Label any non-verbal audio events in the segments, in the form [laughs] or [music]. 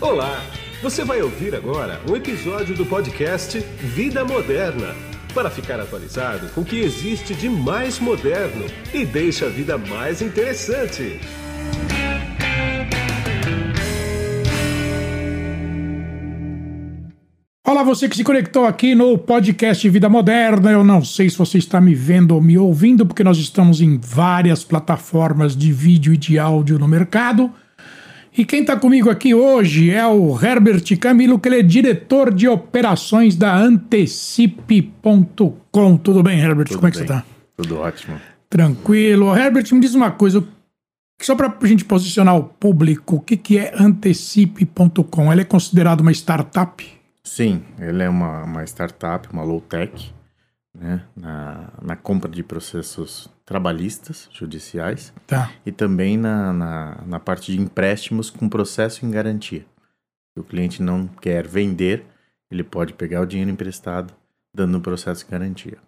Olá! Você vai ouvir agora um episódio do podcast Vida Moderna para ficar atualizado com o que existe de mais moderno e deixa a vida mais interessante. Olá, você que se conectou aqui no podcast Vida Moderna. Eu não sei se você está me vendo ou me ouvindo, porque nós estamos em várias plataformas de vídeo e de áudio no mercado. E quem está comigo aqui hoje é o Herbert Camilo, que ele é diretor de operações da Antecipe.com. Tudo bem, Herbert? Tudo Como é que bem. você está? Tudo ótimo. Tranquilo. Herbert, me diz uma coisa, só para a gente posicionar o público, o que, que é Antecipe.com? Ela é considerada uma startup? Sim, ele é uma, uma startup, uma low-tech, né, na, na compra de processos trabalhistas, judiciais, Tá. e também na, na, na parte de empréstimos com processo em garantia. Se o cliente não quer vender, ele pode pegar o dinheiro emprestado, dando o processo em garantia.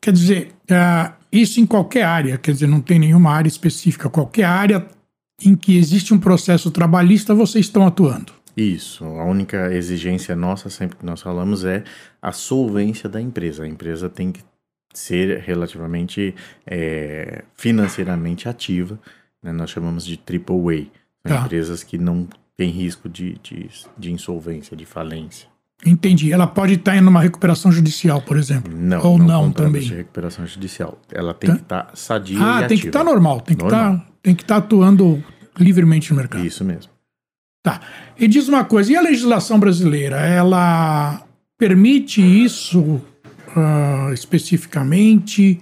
Quer dizer, ah, isso em qualquer área, quer dizer, não tem nenhuma área específica, qualquer área em que existe um processo trabalhista, vocês estão atuando. Isso, a única exigência nossa, sempre que nós falamos, é a solvência da empresa. A empresa tem que ser relativamente é, financeiramente ativa, né? nós chamamos de triple A, Tá. empresas que não têm risco de, de, de insolvência, de falência. Entendi. Ela pode estar em uma recuperação judicial, por exemplo. Não, Ou não contratos também. de recuperação judicial. Ela tem Tá. que estar sadia Ah, e tem que ativa. estar normal, tem que Normal. estar tem que estar atuando livremente no mercado. Isso mesmo. Tá. E diz uma coisa, e a legislação brasileira, ela permite isso ah, especificamente?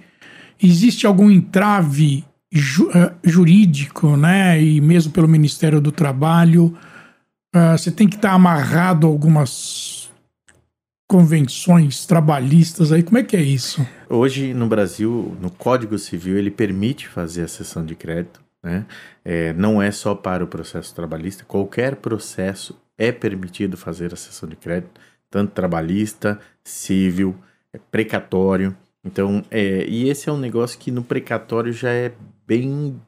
Existe algum entrave ju- ah, jurídico, né? E mesmo pelo Ministério do Trabalho, ah, você tem que estar amarrado a algumas convenções trabalhistas aí. Como é que é isso? Hoje, no Brasil, no Código Civil, ele permite fazer a cessão de crédito. Né? É, não é só para o processo trabalhista, qualquer processo é permitido fazer a cessão de crédito, tanto trabalhista, civil, é, precatório. Então, é, e esse é um negócio que no precatório já é bem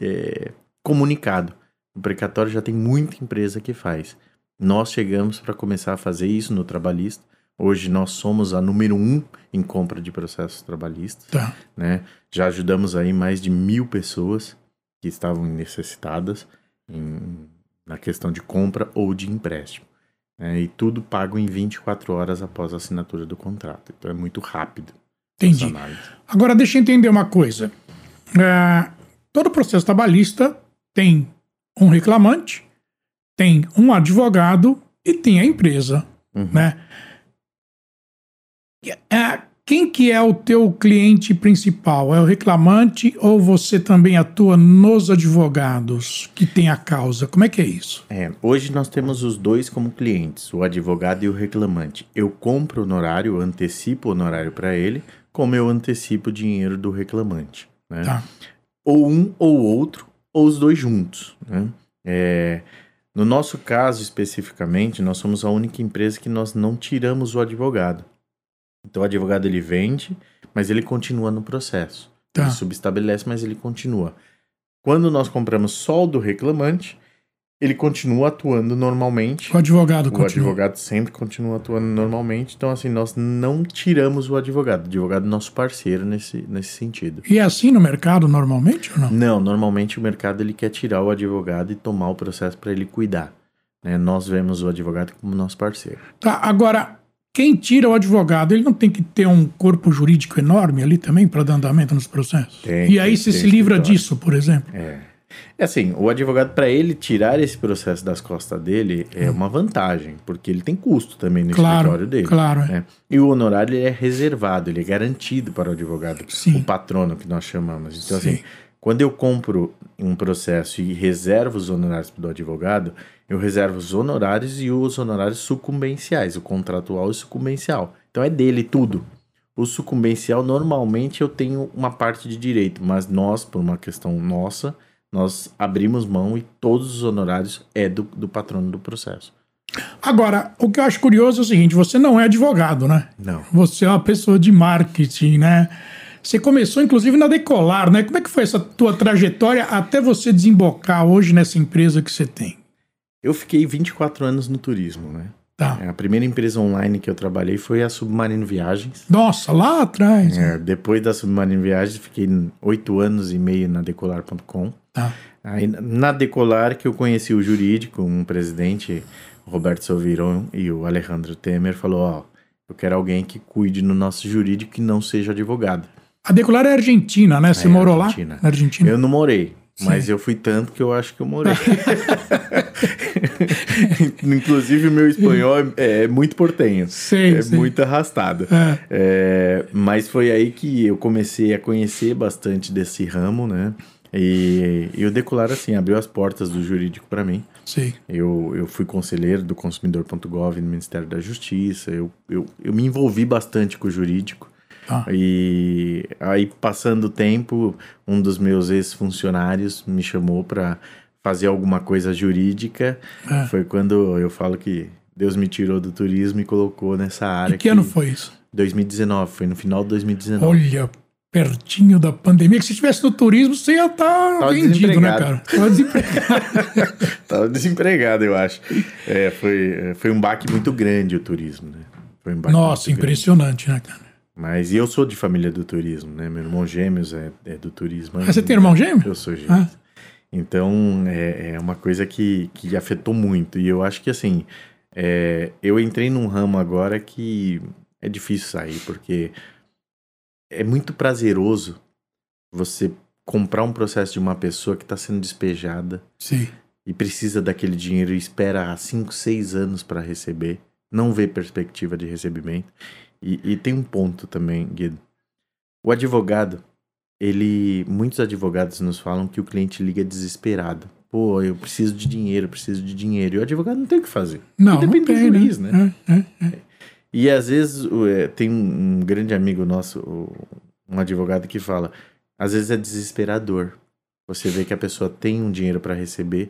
é, comunicado. No precatório já tem muita empresa que faz. Nós chegamos para começar a fazer isso no trabalhista. Hoje nós somos a número um em compra de processos trabalhistas, Tá. né? Já ajudamos aí mais de mil pessoas que estavam necessitadas em- na questão de compra ou de empréstimo. né? E tudo pago em 24 horas após a assinatura do contrato. Então é muito rápido. Entendi. Agora, deixa eu entender uma coisa. É, todo processo trabalhista tem um reclamante, tem um advogado e tem a empresa, Uhum. né? É, quem que é o teu cliente principal? É o reclamante ou você também atua nos advogados que tem a causa? Como é que é isso? É, hoje nós temos os dois como clientes, o advogado e o reclamante. Eu compro o honorário, antecipo o honorário para ele, como eu antecipo o dinheiro do reclamante. Né? Tá. Ou um ou outro, ou os dois juntos. Né? É, no nosso caso especificamente, nós somos a única empresa que nós não tiramos o advogado. Então o advogado ele vende, mas ele continua no processo. Tá. Ele subestabelece, mas ele continua. Quando nós compramos só o do reclamante, ele continua atuando normalmente. O advogado O continua. advogado sempre continua atuando normalmente. Então, assim, nós não tiramos o advogado. O advogado é nosso parceiro nesse, nesse sentido. E é assim no mercado normalmente ou não? Não, normalmente o mercado ele quer tirar o advogado e tomar o processo para ele cuidar. né? Nós vemos o advogado como nosso parceiro. Tá, agora, quem tira o advogado, ele não tem que ter um corpo jurídico enorme ali também para dar andamento nos processos? Tem, e aí você se livra disso, por exemplo? É. É assim, o advogado, para ele tirar esse processo das costas dele, é uma vantagem, porque ele tem custo também no Hum. Claro, escritório dele. claro, é. né? E o honorário ele é reservado, ele é garantido para o advogado, Sim. o patrono que nós chamamos. Então, Sim. assim, quando eu compro um processo e reservo os honorários do advogado, eu reservo os honorários e os honorários sucumbenciais, o contratual e sucumbencial. Então é dele tudo. O sucumbencial, normalmente eu tenho uma parte de direito, mas nós, por uma questão nossa, nós abrimos mão e todos os honorários é do, do patrono do processo. Agora, o que eu acho curioso é o seguinte: você não é advogado, né? Não. Você é uma pessoa de marketing, né? Você começou, inclusive, na Decolar, né? Como é que foi essa tua trajetória até você desembocar hoje nessa empresa que você tem? Eu fiquei 24 anos no turismo, né? Tá. A primeira empresa online que eu trabalhei foi a Submarino Viagens. Nossa, lá atrás. É, depois da Submarino Viagens, fiquei oito anos e meio na Decolar.com. Tá. Aí, na Decolar, que eu conheci o jurídico, um presidente, Roberto Salviron, e o Alejandro Temer, falou, ó, eu quero alguém que cuide no nosso jurídico que não seja advogado. A Decolar é argentina, né? Você É, morou Argentina. lá? Na Argentina. Eu não morei, mas Sim. eu fui tanto que eu acho que eu morei. [laughs] [laughs] Inclusive, o meu espanhol é, é muito portenho. Sei, é sei. muito arrastado. É. É, mas foi aí que eu comecei a conhecer bastante desse ramo, né? E, e o Decolar, assim, abriu as portas do jurídico para mim. Sei. Eu, eu fui conselheiro do consumidor.gov no Ministério da Justiça. Eu, eu, eu me envolvi bastante com o jurídico. Tá. E aí, passando o tempo, um dos meus ex-funcionários me chamou para fazer alguma coisa jurídica. É. Foi quando eu falo que Deus me tirou do turismo e colocou nessa área. E que ano foi isso? 2019, foi no final de 2019. Olha, pertinho da pandemia, que se estivesse no turismo, você ia estar Tava vendido, né, cara? Tava desempregado. [laughs] Tava desempregado, eu acho. É, foi, foi um baque muito grande o turismo, né? Foi um baque Nossa, muito grande. impressionante, né, cara? Mas e eu sou de família do turismo, né? Meu irmão gêmeos é, é do turismo. Ah, você tem irmão gêmeo? Eu sou gêmeo. Ah. Então, é, é uma coisa que, que afetou muito. E eu acho que, assim, é, eu entrei num ramo agora que é difícil sair, porque é muito prazeroso você comprar um processo de uma pessoa que está sendo despejada Sim. e precisa daquele dinheiro e espera há 5, 6 anos para receber, não vê perspectiva de recebimento. E, e tem um ponto também, Guido. O advogado, ele. Muitos advogados nos falam que o cliente liga desesperado. Pô, eu preciso de dinheiro, preciso de dinheiro. E o advogado não tem o que fazer. Não, não depende do tem, juiz, né? É, é, é. E às vezes é, tem um, grande amigo nosso, um advogado, que fala: às vezes é desesperador. Você vê que a pessoa tem um dinheiro para receber,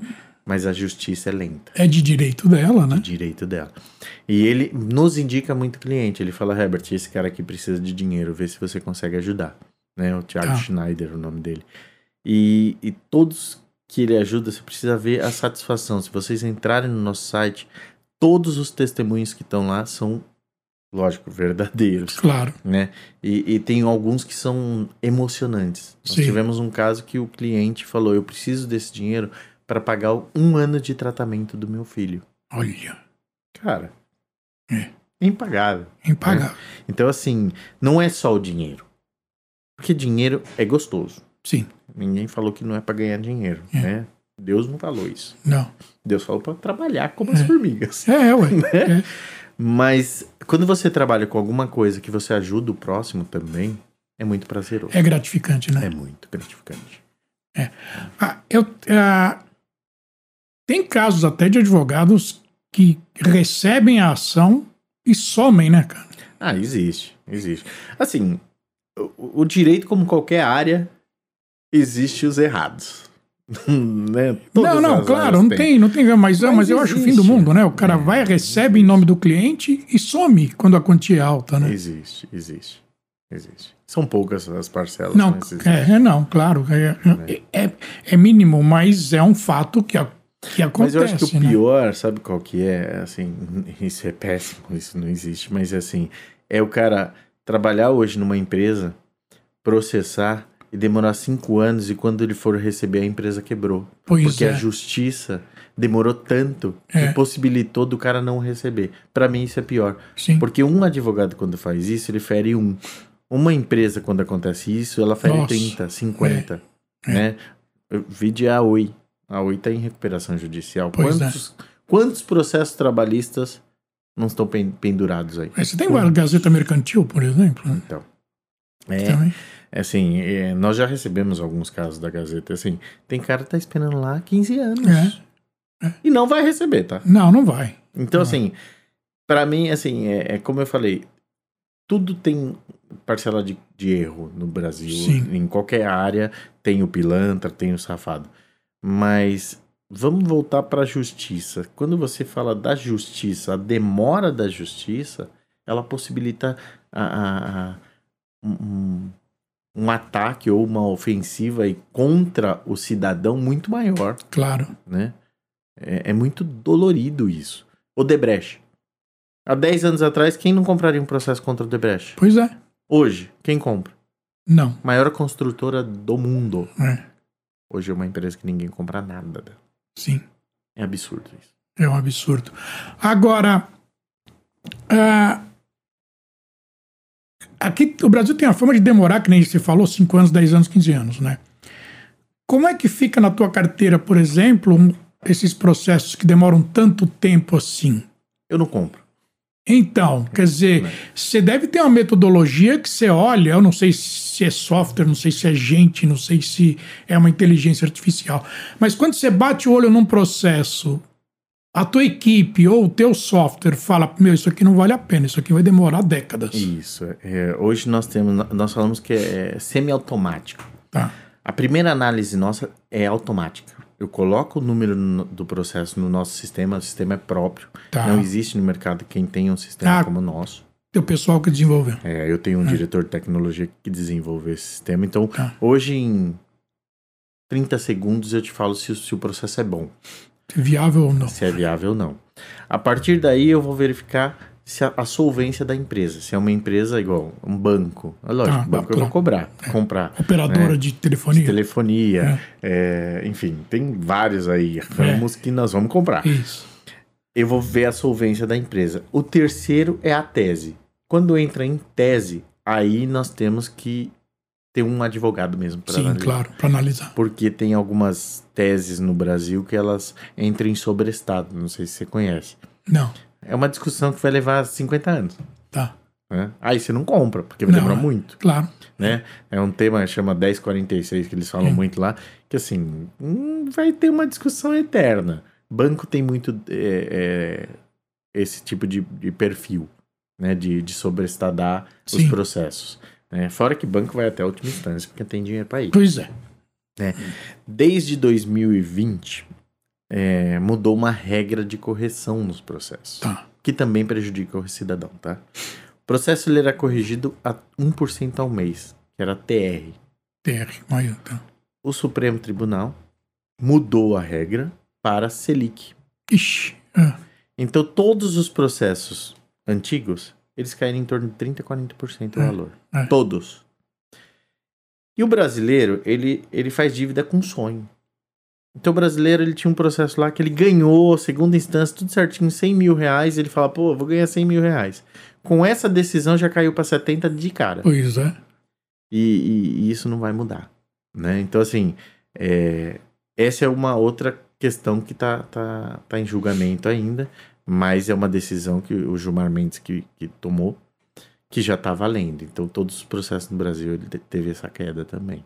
mas a justiça é lenta. É de direito dela, né? direito dela. E ele nos indica muito cliente. Ele fala, Herbert, esse cara aqui precisa de dinheiro, vê se você consegue ajudar. Né? O Thiago Ah. Schneider, o nome dele. E, e todos que ele ajuda, você precisa ver a satisfação. Se vocês entrarem no nosso site, todos os testemunhos que estão lá são, lógico, verdadeiros. Claro. Né? E, e tem alguns que são emocionantes. Nós Sim. tivemos um caso que o cliente falou: Eu preciso desse dinheiro para pagar um ano de tratamento do meu filho. Olha, Cara, É. impagável. impagável. Então, assim, não é só o dinheiro. Porque dinheiro é gostoso. Sim, Ninguém falou que não é para ganhar dinheiro, É. né? Deus não falou isso. não. Deus falou para trabalhar como as formigas. É, ué. [laughs] É. Mas quando você trabalha com alguma coisa que você ajuda o próximo também, é muito prazeroso. É gratificante, né? É muito gratificante. Ah, eu, ah, tem casos até de advogados que recebem a ação e somem, né, cara? Ah, existe, existe. Assim, o, o direito, como qualquer área, existe os errados. [laughs] né? Não, não, claro, não têm. tem, não tem, mas, Mas mas eu acho o fim do existe. mundo, né? O cara vai, recebe em nome do cliente e some quando a quantia é alta, né? Existe, existe, existe. São poucas as parcelas. Não, existe. é, é, não, claro, é, é, é- é mínimo, mas é um fato que, a- que Mas acontece, eu acho que o né? pior, sabe qual que é? Assim, [laughs] isso é péssimo, isso não existe, mas assim, é o cara trabalhar hoje numa empresa, processar e demorar cinco anos e quando ele for receber a empresa quebrou. Pois porque é. a justiça demorou tanto É. que possibilitou do cara não receber. Pra mim isso é pior. Sim, Porque um advogado quando faz isso, ele fere um. Uma empresa quando acontece isso, ela fere Nossa. 30, 50, É. né? Eu Vide a Oi. A Oi tá em recuperação judicial. Pois é. quantos, quantos processos trabalhistas não estão pen- pendurados aí? Mas você tem a Gazeta Mercantil, por exemplo? Então. É, Também. é assim, é, nós já recebemos alguns casos da Gazeta. Assim, tem cara que tá esperando lá 15 anos. É. E não vai receber, tá? Não, não vai. Então, Não. assim, pra mim, assim, é, é como eu falei, tudo tem parcela de, de erro no Brasil. Sim. Em qualquer área tem o pilantra, tem o safado. Mas vamos voltar pra justiça. Quando você fala da justiça, a demora da justiça, ela possibilita a, a- a- um, um- ataque ou uma ofensiva contra o cidadão muito maior Claro. né? É, é muito dolorido isso. O Debrecht. Há 10 anos atrás, quem não compraria um processo contra o Debrecht? Pois é. Hoje, quem compra? Não. Maior construtora do mundo. É. Hoje é uma empresa que ninguém compra nada. dela. Sim. É absurdo isso. É um absurdo. Agora, ah, aqui o Brasil tem a fama de demorar, que nem você falou, 5 anos, 10 anos, 15 anos, né? Como é que fica na tua carteira, por exemplo, um- esses processos que demoram tanto tempo assim? Eu não compro. Então, quer dizer, você deve ter uma metodologia que você olha, eu não sei se é software, não sei se é gente, não sei se é uma inteligência artificial, mas quando você bate o olho num processo, a tua equipe ou o teu software fala, meu, isso aqui não vale a pena, isso aqui vai demorar décadas. Isso. é, hoje nós temos, nós falamos que é semi-automático. Tá. A primeira análise nossa é automática. Eu coloco o número no- do processo no nosso sistema, o sistema é próprio. Tá. Não existe no mercado quem tenha um sistema Ah. como o nosso. Teu pessoal que desenvolveu. É, eu tenho um diretor de tecnologia que desenvolveu esse sistema. Então, Tá. hoje em 30 segundos eu te falo se, o- se o processo é bom, Viável ou não. se é viável ou não. A partir daí eu vou verificar se a, a solvência da empresa, se é uma empresa igual um banco. É lógico, Tá, banco eu claro. vou cobrar, comprar. Operadora É. de telefonia. Telefonia, é, enfim, tem vários aí ramos que nós vamos comprar. Isso. Eu vou ver a solvência da empresa. O terceiro é a tese. Quando entra em tese, aí nós temos que ter um advogado mesmo para Sim, analisar. claro, para analisar. Porque tem algumas teses no Brasil que elas entram em sobrestado. Não sei se você conhece. Não, É uma discussão que vai levar 50 anos. tá. Né? Aí você não compra, porque vai Não, demorar é. muito. Claro. né? É um tema que chama 1046, que eles falam muito lá, que assim, hum, vai ter uma discussão eterna. Banco tem muito é, é, esse tipo de, de perfil, né? De, de sobrestadar os Sim. processos. Né? Fora que banco vai até a última instância, porque tem dinheiro para ir. Pois é. Desde 2020, é, mudou uma regra de correção nos processos Tá. que também prejudica o cidadão, tá? O processo ele era corrigido a 1% ao mês, que era TR. TR. Aí, tá. O Supremo Tribunal mudou a regra para Selic. Ixi. é. Então todos os processos antigos, eles caíram em torno de 30 a 40% do É, valor. é. Todos. E o brasileiro, ele, ele faz dívida com sonho. Então o brasileiro, ele tinha um processo lá que ele ganhou, segunda instância, tudo certinho, 100 mil reais. Ele fala, pô, vou ganhar 100 mil reais. Com essa decisão já caiu para 70 de cara. Pois é. E, e- e isso não vai mudar. Né? Então, assim, é, essa é uma outra questão que tá, tá, tá em julgamento ainda, mas é uma decisão que o Gilmar Mendes que, que tomou, que já tá valendo. Então, todos os processos no Brasil ele te- teve essa queda também.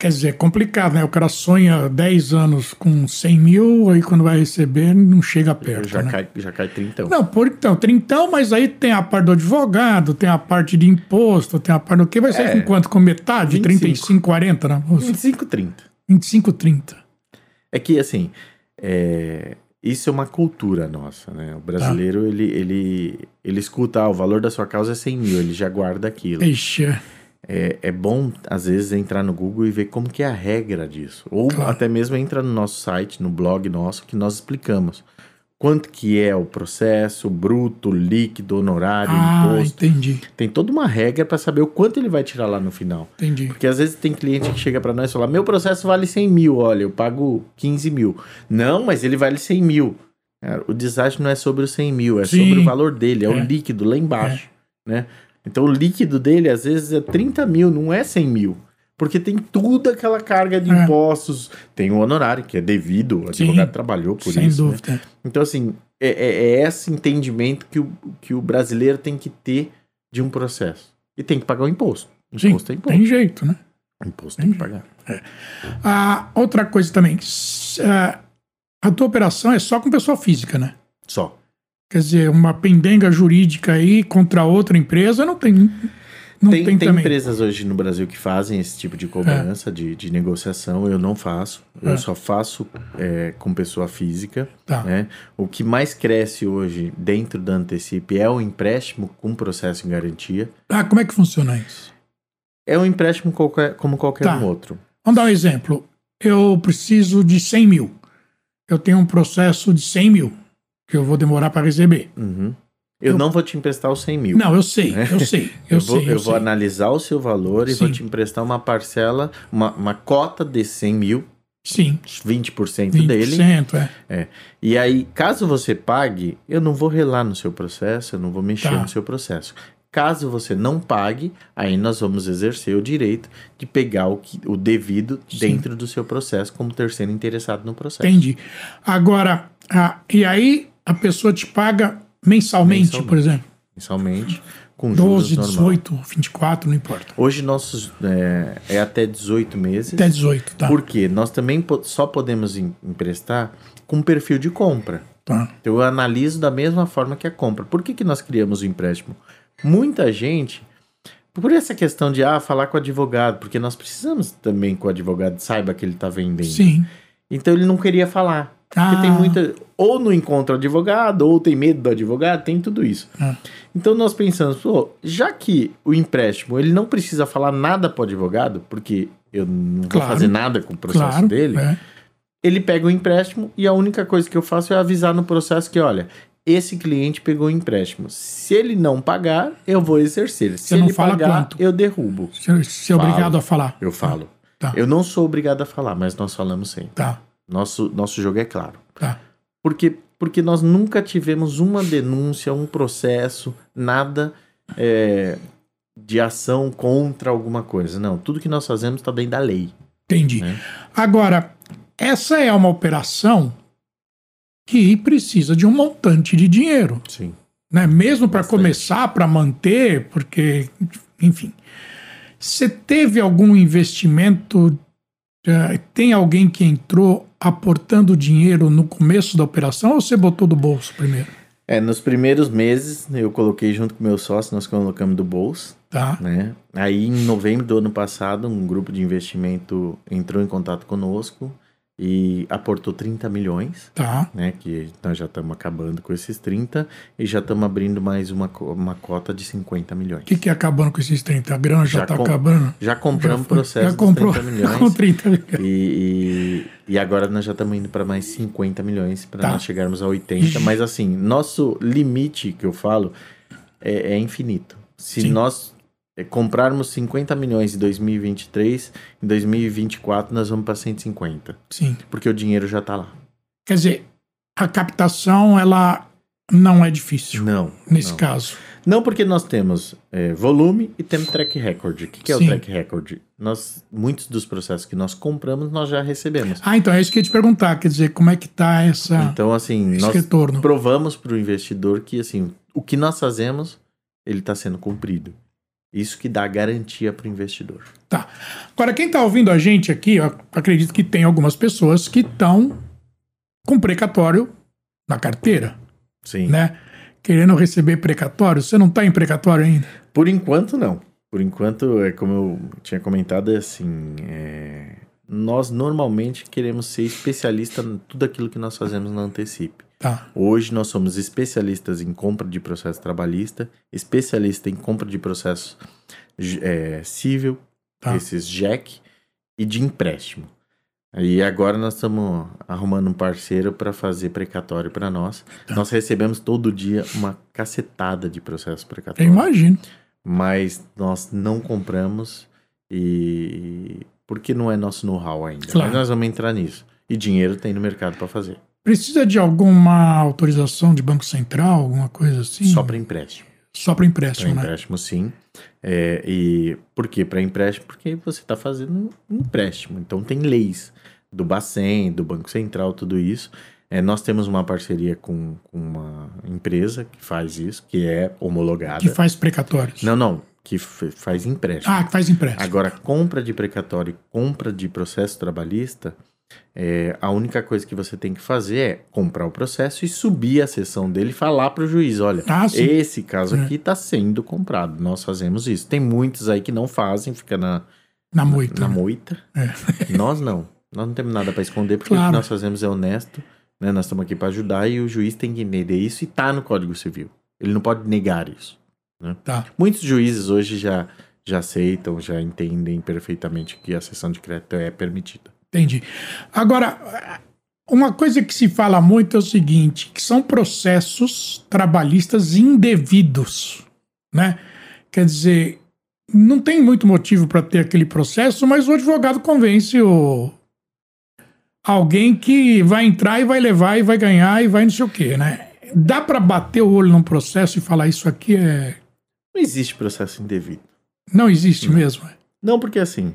Quer dizer, é complicado, né? O cara sonha 10 anos com 100 mil, aí quando vai receber, não chega perto. já, né? cai, já cai 30. Não, por então, trintão, mas aí tem a parte do advogado, tem a parte de imposto, tem a parte do que vai ser É. com quanto? Com metade? 25. 35, 40, né? 25, 30. 25, 30. É que, assim, é, isso é uma cultura nossa, né? O brasileiro, ele, ele, ele escuta, ah, o valor da sua causa é 100 mil, ele já guarda aquilo. Ixi, é. É, é bom, às vezes, entrar no Google e ver como que é a regra disso. Ou Claro. até mesmo entra no nosso site, no blog nosso, que nós explicamos. Quanto que é o processo, bruto, líquido, honorário, Ah, imposto. entendi, Tem toda uma regra para saber o quanto ele vai tirar lá no final. entendi. Porque às vezes tem cliente que chega para nós e fala: Meu processo vale 100 mil, olha, eu pago 15 mil. Não, mas ele vale 100 mil. Cara, o desastre não é sobre os 100 mil, é Sim. sobre o valor dele, é, o É. líquido lá embaixo. Né? Então o líquido dele às vezes é 30 mil, não é 100 mil. Porque tem tudo aquela carga de É. impostos, tem o honorário, que é devido, o Sim. advogado trabalhou por Sem isso. né? dúvida. Então, assim, é, é- é esse entendimento que o, que o brasileiro tem que ter de um processo. E tem que pagar o imposto. Sim, Imposto é imposto. tem jeito, né? Imposto tem que pagar. Ah, outra coisa também, ah, a tua operação é só com pessoa física, né? Só. Quer dizer, uma pendenga jurídica aí contra outra empresa não tem. Não tem tem, tem empresas hoje no Brasil que fazem esse tipo de cobrança, de, de negociação. Eu não faço. Eu É. só faço é, com pessoa física. Tá. né? O que mais cresce hoje dentro da Antecipe é o empréstimo com processo em garantia. Ah, como é que funciona isso? É um empréstimo qualquer- como qualquer Tá. um outro. Vamos dar um exemplo. Eu preciso de 100 mil. eu tenho um processo de 100 mil que eu vou demorar para receber. Uhum. Eu, Eu- não vou te emprestar os 100 mil. Não, eu sei, eu sei, [laughs] eu, Eu, vou, sei. eu vou sei. analisar o seu valor e vou Sim. te emprestar uma parcela, uma, uma cota de 100 mil, Sim, 20%, 20%, dele. é. E aí, caso você pague, eu não vou relar no seu processo, eu não vou mexer Tá. no seu processo. Caso você não pague, aí nós vamos exercer o direito de pegar o, que- o devido Sim. dentro do seu processo como terceiro interessado no processo. Entendi. Agora, ah, e aí a pessoa te paga mensalmente, Mensalmente. por exemplo? Mensalmente, com juros 12, normal. 18, 24, não importa. Hoje nossos é, é até 18 meses. Até 18, tá? Porque nós também só podemos em- emprestar com perfil de compra. tá. Então eu analiso da mesma forma que a compra. Por que, que nós criamos o empréstimo? Muita gente, por essa questão de ah, falar com o advogado, porque nós precisamos também que o advogado saiba que ele está vendendo. Sim. Então ele não queria falar. Ah. Porque tem muita. Ou não encontra o advogado, ou tem medo do advogado, tem tudo isso. Ah. Então nós pensamos, pô, já que o empréstimo ele não precisa falar nada para o advogado, porque eu não vou Claro. fazer nada com o processo Claro. dele, é. ele pega o empréstimo e a única coisa que eu faço é avisar no processo que, olha, esse cliente pegou o empréstimo. Se ele não pagar, eu vou exercer. Se Você não ele fala pagar, quanto? eu derrubo. Você, você é Falo. obrigado a falar. Eu falo. Tá. Eu não sou obrigado a falar, mas nós falamos sempre. Tá, Nosso, nosso jogo é claro. tá. Porque, porque nós nunca tivemos uma denúncia, um processo, nada é, de ação contra alguma coisa. Não, tudo que nós fazemos está dentro da lei. Entendi. né? Agora, essa é uma operação que precisa de um montante de dinheiro. Sim. né? Mesmo para começar, para manter, porque, enfim. Você teve algum investimento? eh, tem alguém que entrou aportando dinheiro no começo da operação ou você botou do bolso primeiro? É, nos primeiros meses eu coloquei junto com meu sócio, nós colocamos do bolso, Tá, né? Aí em novembro do ano passado, um grupo de investimento entrou em contato conosco e aportou 30 milhões, tá. né? Que nós já estamos acabando com esses 30 e já estamos abrindo mais uma, uma cota de 50 milhões. O que, que é acabando com esses 30? A grana já, tá com- acabando? Já compramos o processo já comprou 30 [laughs] milhões. com 30 milhões. E, e, e agora nós já estamos indo para mais 50 milhões para Tá. nós chegarmos a 80. Mas assim, nosso limite que eu falo é, é infinito. Se Sim. nós comprarmos 50 milhões em 2023, em 2024 nós vamos para 150. Sim. Porque o dinheiro já está lá. Quer dizer, a captação, ela não é difícil Não. nesse não. caso. Não porque nós temos é, volume e temos track record. O que, que é Sim. o track record? Nós, muitos dos processos que nós compramos, nós já recebemos. Ah, então é isso que eu ia te perguntar. Quer dizer, como é que tá essa, Então, assim, esse nós retorno? provamos para o investidor que assim o que nós fazemos ele está sendo cumprido. Isso que dá garantia para o investidor. Tá. Agora, quem está ouvindo a gente aqui, eu acredito que tem algumas pessoas que estão com precatório na carteira, Sim. né? Querendo receber precatório. Você não está em precatório ainda? Por enquanto não. Por enquanto é como eu tinha comentado é assim. é, Nós normalmente queremos ser especialista em tudo aquilo que nós fazemos na Antecipe. Tá. Hoje nós somos especialistas em compra de processo trabalhista, especialista em compra de processo é, civil, Tá. esses JEC e de empréstimo. E agora nós estamos arrumando um parceiro para fazer precatório para nós. Tá. Nós recebemos todo dia uma cacetada de processo Eu precatório, imagino. mas nós não compramos e porque não é nosso know-how ainda. Claro. Mas nós vamos entrar nisso. E dinheiro tem no mercado para fazer. Precisa de alguma autorização de Banco Central, alguma coisa assim? Só para empréstimo. Só para empréstimo, Para né? empréstimo, sim. É, e por que para empréstimo? Porque você está fazendo um empréstimo. Então tem leis do Bacen, do Banco Central, tudo isso. É, nós temos uma parceria com, com uma empresa que faz isso, que é homologada. Que faz precatórios. Não, não, que faz empréstimo. Ah, que faz empréstimo. Agora, compra de precatório e compra de processo trabalhista, é, a única coisa que você tem que fazer é comprar o processo e subir a sessão dele e falar para o juiz: olha, Ah, esse caso É. aqui está sendo comprado. Nós fazemos isso. Tem muitos aí que não fazem, fica na, Na moita. na né? moita. É. [laughs] Nós não. Nós não temos nada para esconder, porque o Claro. que nós fazemos é honesto. Né? Nós estamos aqui para ajudar e o juiz tem que entender isso e tá no Código Civil. Ele não pode negar isso. Tá. Muitos juízes hoje já, já aceitam, já entendem perfeitamente que a sessão de crédito é permitida. Entendi. Agora, uma coisa que se fala muito é o seguinte, que são processos trabalhistas indevidos, né? Quer dizer, não tem muito motivo para ter aquele processo, mas o advogado convence o alguém que vai entrar e vai levar e vai ganhar e vai não sei o quê, né? Dá para bater o olho num processo e falar isso aqui é Não existe processo indevido. não existe mesmo. Não, porque assim,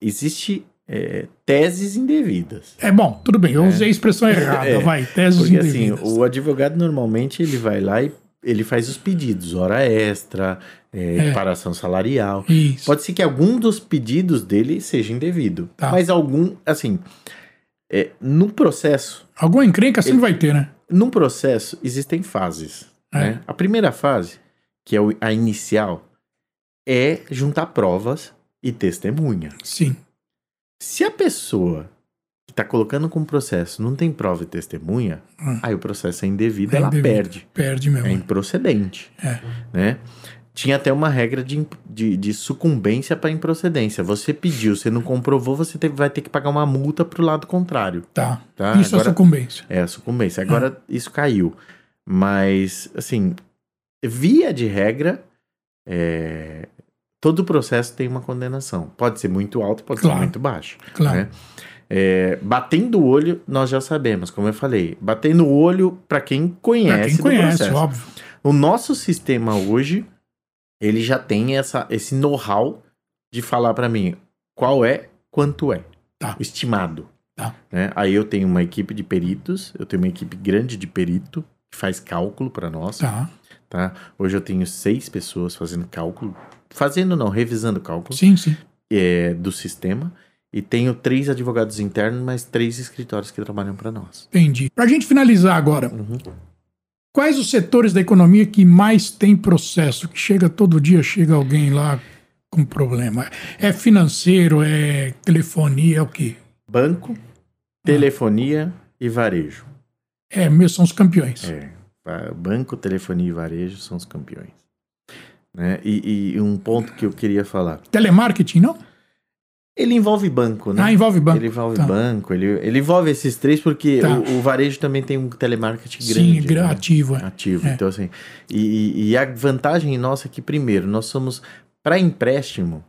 existe é, teses indevidas. É bom, tudo bem. Eu usei a expressão errada, É, vai. Teses Porque assim, indevidas. o advogado normalmente ele vai lá e ele faz os pedidos, hora extra, é, É. reparação salarial. Isso. Pode ser que algum dos pedidos dele seja indevido. Tá. Mas algum, assim, é, no processo, Alguma encrenca sempre vai ter, né? num processo existem fases. É. né? A primeira fase, que é a inicial, é juntar provas e testemunha. Sim. Se a pessoa que está colocando com processo não tem prova e testemunha, Hum. aí o processo é indevido, É ela indevido. perde. Perde mesmo. É improcedente. É. Né? Tinha até uma regra de, de, de sucumbência para improcedência. Você pediu, você não comprovou, você teve- vai ter que pagar uma multa pro lado contrário. Tá. Tá? Isso é Agora- sucumbência. É a sucumbência. Agora isso caiu. Mas, assim, via de regra, é, todo processo tem uma condenação. Pode ser muito alto, pode Claro. ser muito baixo. Claro. né? É, batendo o olho, nós já sabemos, como eu falei. Batendo o olho para quem conhece, Pra quem conhece, processo. óbvio. O nosso sistema hoje, ele já tem essa, esse know-how de falar para mim qual é, quanto é. Tá. Estimado. Tá. né? Aí eu tenho uma equipe de peritos, eu tenho uma equipe grande de perito que faz cálculo para nós. Tá. Tá? Hoje eu tenho seis pessoas fazendo cálculo. Fazendo não, revisando cálculo Sim, sim. é, do sistema. E tenho três advogados internos, mais três escritórios que trabalham para nós. Entendi. Pra gente finalizar agora, Uhum. quais os setores da economia que mais tem processo? Que chega todo dia, chega alguém lá com problema. É financeiro, é telefonia, é o quê? Banco, telefonia e varejo. É, mesmo são os campeões. É, banco, telefonia e varejo são os campeões. Né? E, e um ponto que eu queria falar. Telemarketing, não? Ele envolve banco, né? Ah, envolve banco. Ele envolve Tá. banco, ele, ele envolve esses três porque Tá. o, o varejo também tem um telemarketing Sim, grande. gra- né? ativo. É. Ativo. É. Então, assim, e, e- e a vantagem nossa é que, primeiro, nós somos, para empréstimo,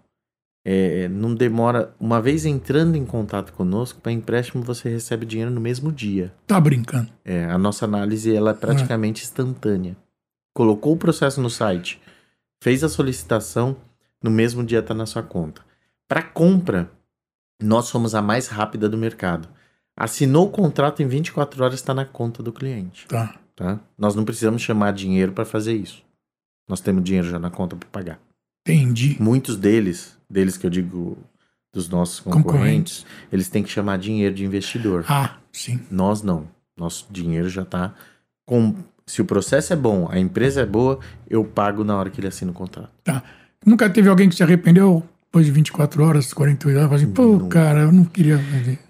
é, não demora, uma vez entrando em contato conosco, para empréstimo você recebe dinheiro no mesmo dia. Tá brincando. É, a nossa análise ela é praticamente instantânea. Colocou o processo no site, fez a solicitação, no mesmo dia está na sua conta. Para compra, nós somos a mais rápida do mercado. Assinou o contrato em 24 horas está na conta do cliente. Tá. Tá? Nós não precisamos chamar dinheiro para fazer isso. Nós temos dinheiro já na conta para pagar. Entendi. Muitos deles, deles que eu digo dos nossos concorrentes, Concorrentes. eles têm que chamar dinheiro de investidor. Ah, sim. Nós não. Nosso dinheiro já está com. Se o processo é bom, a empresa é boa, eu pago na hora que ele assina o contrato. Tá. Nunca teve alguém que se arrependeu depois de 24 horas, 48 horas, assim, pô, Não. cara, eu não queria.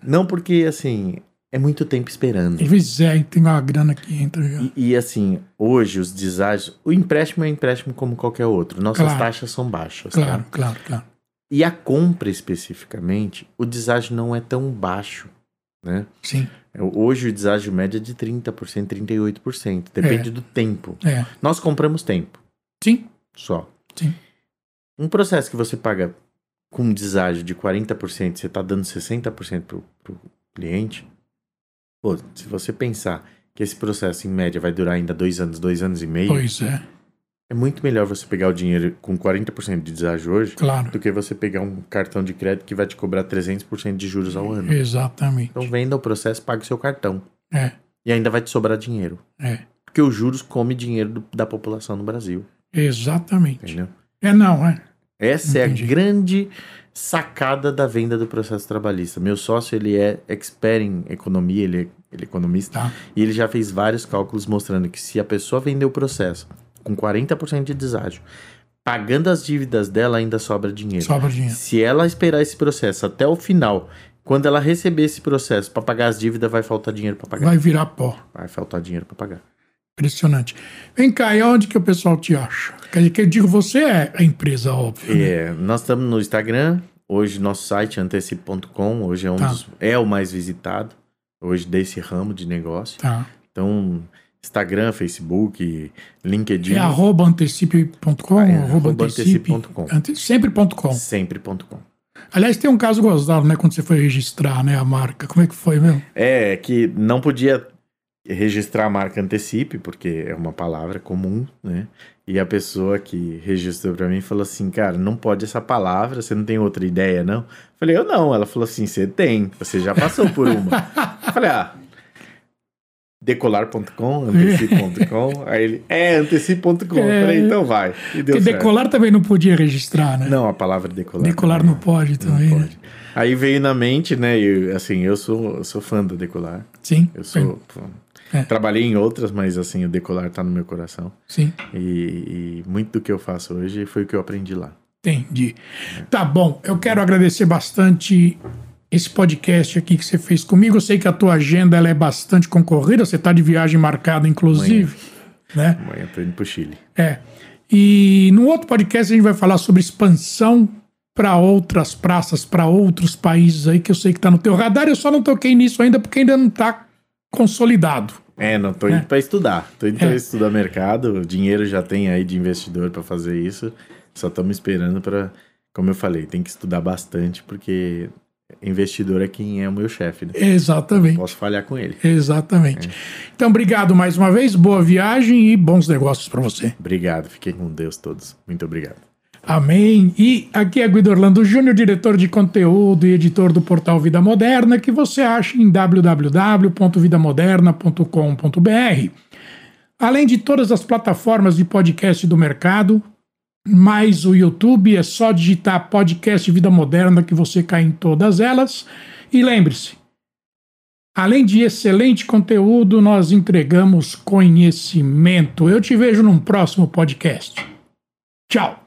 Não porque, assim, é muito tempo esperando. Vezes é, tem uma grana que entra já. E, e, assim, hoje os deságios. O empréstimo é empréstimo como qualquer outro. Nossas Claro. taxas são baixas. Claro, Tá? claro, claro. E a compra especificamente, o deságio não é tão baixo. Né? Sim. Hoje o deságio médio é de 30%, 38%. Depende É. do tempo. É. Nós compramos tempo Sim. só. Sim. Um processo que você paga com um deságio de 40%, você está dando 60% pro, pro cliente. Pô, se você pensar que esse processo em média vai durar ainda dois anos, dois anos e meio, Pois é, é muito melhor você pegar o dinheiro com 40% de deságio hoje claro. do que você pegar um cartão de crédito que vai te cobrar 300% de juros ao ano. Exatamente. Então venda o processo, pague o seu cartão. É, E ainda vai te sobrar dinheiro. é. Porque os juros come dinheiro do- da população no Brasil. Exatamente. Entendeu? É, não, é. Essa Entendi. é a grande sacada da venda do processo trabalhista. Meu sócio, ele é expert em economia, ele é, ele é economista, Tá. e ele já fez vários cálculos mostrando que se a pessoa vender o processo com 40% de deságio, pagando as dívidas dela, ainda sobra dinheiro. Sobra dinheiro. Se ela esperar esse processo até o final, quando ela receber esse processo para pagar as dívidas, vai faltar dinheiro para pagar. Vai virar pó. Vai faltar dinheiro para pagar. Impressionante. Vem cá, e onde que o pessoal te acha? Quer dizer, que eu digo, você é a empresa, óbvio. né? É, nós estamos no Instagram. Hoje nosso site antecipo.com, hoje é um Tá. dos, é o mais visitado. hoje desse ramo de negócio. Tá. Então, Instagram, Facebook, LinkedIn. É arroba antecipe.com, É, arroba antecipe, antecipe.com. ante- sempre ponto com. Sempre.com. Aliás, tem um caso gozado, né, quando você foi registrar, né, a marca. Como é que foi mesmo? É, que não podia registrar a marca Antecipe, porque é uma palavra comum, né? E a pessoa que registrou pra mim falou assim, cara, não pode essa palavra, você não tem outra ideia, não? Falei, eu não. Ela falou assim, você tem, você já passou por uma. Falei, ah, decolar.com, antecipe.com. Aí ele, é, antecipe.com. É. Falei, então vai. E deu Porque decolar também não podia registrar, né? Não, a palavra decolar. Decolar também não pode não também. né? pode. Aí veio na mente, né? E assim, eu sou, eu sou fã do decolar. Sim. Eu sou. É. Trabalhei em outras, mas assim, o decolar tá no meu coração. Sim. E, e muito do que eu faço hoje foi o que eu aprendi lá. Entendi. Tá bom, eu quero agradecer bastante esse podcast aqui que você fez comigo. Eu sei que a tua agenda ela é bastante concorrida, você está de viagem marcada, inclusive. Né? Amanhã tô indo pro Chile. É. E no outro podcast a gente vai falar sobre expansão para outras praças, para outros países aí, que eu sei que está no teu radar. Eu só não toquei nisso ainda porque ainda não está consolidado. É, não, tô indo É. pra estudar. Tô indo É. pra estudar mercado. O dinheiro já tem aí de investidor pra fazer isso. Só estamos esperando pra. Como eu falei, tem que estudar bastante, porque investidor é quem é o meu chefe, né? Exatamente. Posso falhar com ele. Exatamente. Então, obrigado mais uma vez, boa viagem e bons negócios para você. Obrigado, fiquem com Deus todos. Muito obrigado. Amém. E aqui é Guido Orlando Júnior, diretor de conteúdo e editor do portal Vida Moderna, que você acha em www.vidamoderna.com.br. Além de todas as plataformas de podcast do mercado, mais o YouTube, é só digitar podcast Vida Moderna que você cai em todas elas. E lembre-se, além de excelente conteúdo, nós entregamos conhecimento. Eu te vejo num próximo podcast. Tchau.